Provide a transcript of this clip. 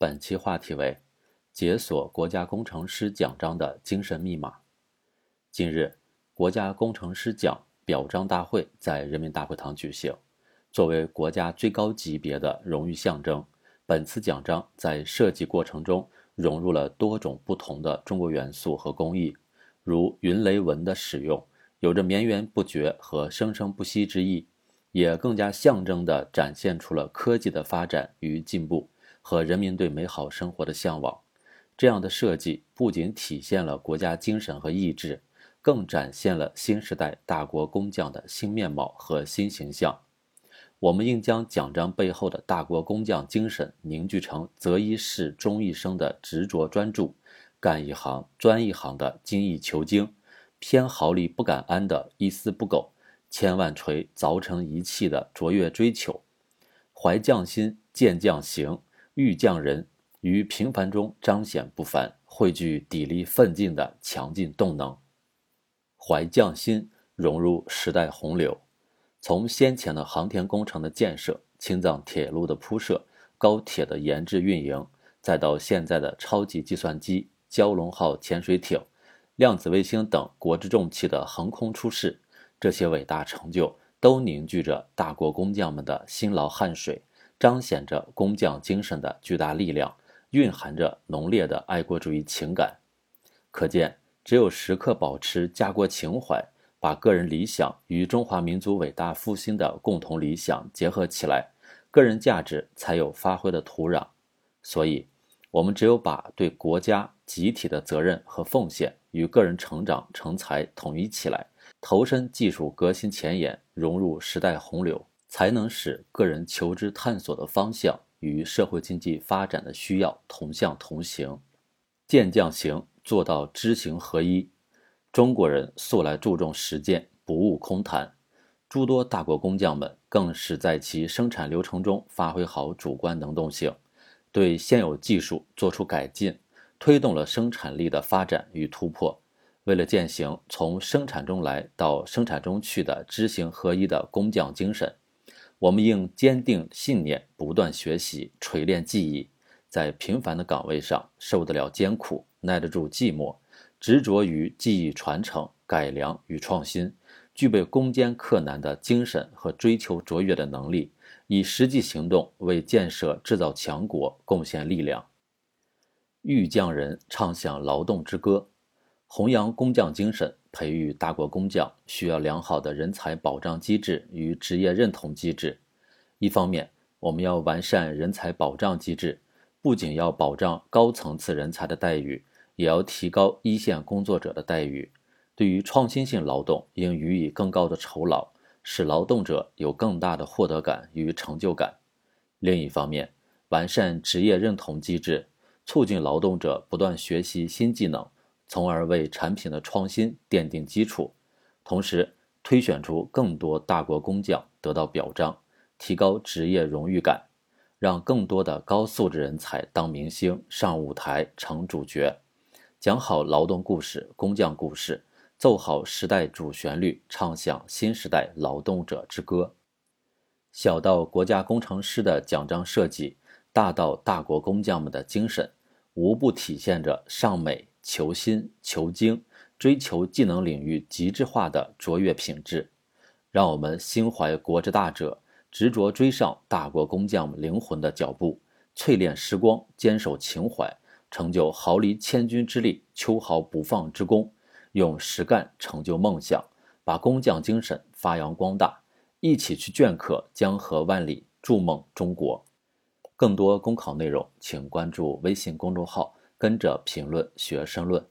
本期话题为解锁国家工程师奖章的精神密码。近日，国家工程师奖表彰大会在人民大会堂举行。作为国家最高级别的荣誉象征，本次奖章在设计过程中融入了多种不同的中国元素和工艺，如云雷纹的使用，有着绵延不绝和生生不息之意，也更加象征地展现出了科技的发展与进步。和人民对美好生活的向往，这样的设计不仅体现了国家精神和意志，更展现了新时代大国工匠的新面貌和新形象。我们应将奖章背后的大国工匠精神凝聚成择一事终一生的执着专注，干一行专一行的精益求精，偏毫厘不敢安的一丝不苟，千万锤凿成一器的卓越追求，怀匠心见匠行。欲匠人于平凡中彰显不凡，汇聚砥砺奋进的强劲动能。怀匠心融入时代洪流，从先前的航天工程的建设、青藏铁路的铺设、高铁的研制运营，再到现在的超级计算机、蛟龙号潜水艇、量子卫星等国之重器的横空出世，这些伟大成就都凝聚着大国工匠们的辛劳汗水。彰显着工匠精神的巨大力量，蕴含着浓烈的爱国主义情感。可见，只有时刻保持家国情怀，把个人理想与中华民族伟大复兴的共同理想结合起来，个人价值才有发挥的土壤。所以，我们只有把对国家集体的责任和奉献与个人成长成才统一起来，投身技术革新前沿，融入时代洪流。才能使个人求知探索的方向与社会经济发展的需要同向同行，见匠行做到知行合一。中国人素来注重实践，不务空谈。诸多大国工匠们更是在其生产流程中发挥好主观能动性，对现有技术做出改进，推动了生产力的发展与突破。为了践行从生产中来到生产中去的知行合一的工匠精神。我们应坚定信念，不断学习，锤炼技艺，在平凡的岗位上受得了艰苦，耐得住寂寞，执着于技艺传承、改良与创新，具备攻坚克难的精神和追求卓越的能力，以实际行动为建设制造强国贡献力量。遇匠人唱响劳动之歌，弘扬工匠精神。培育大国工匠需要良好的人才保障机制与职业认同机制。一方面，我们要完善人才保障机制，不仅要保障高层次人才的待遇，也要提高一线工作者的待遇。对于创新性劳动，应予以更高的酬劳，使劳动者有更大的获得感与成就感。另一方面，完善职业认同机制，促进劳动者不断学习新技能。从而为产品的创新奠定基础，同时推选出更多大国工匠得到表彰，提高职业荣誉感，让更多的高素质人才当明星上舞台成主角，讲好劳动故事、工匠故事，奏好时代主旋律，唱响新时代劳动者之歌。小到国家工程师的奖章设计，大到大国工匠们的精神，无不体现着尚美。求新求精，追求技能领域极致化的卓越品质，让我们心怀国之大者，执着追上大国工匠灵魂的脚步，淬炼时光，坚守情怀，成就毫厘千钧之力、秋毫不放之功，用实干成就梦想，把工匠精神发扬光大，一起去镌刻江河万里，筑梦中国。更多公考内容，请关注微信公众号。跟着评论学申论。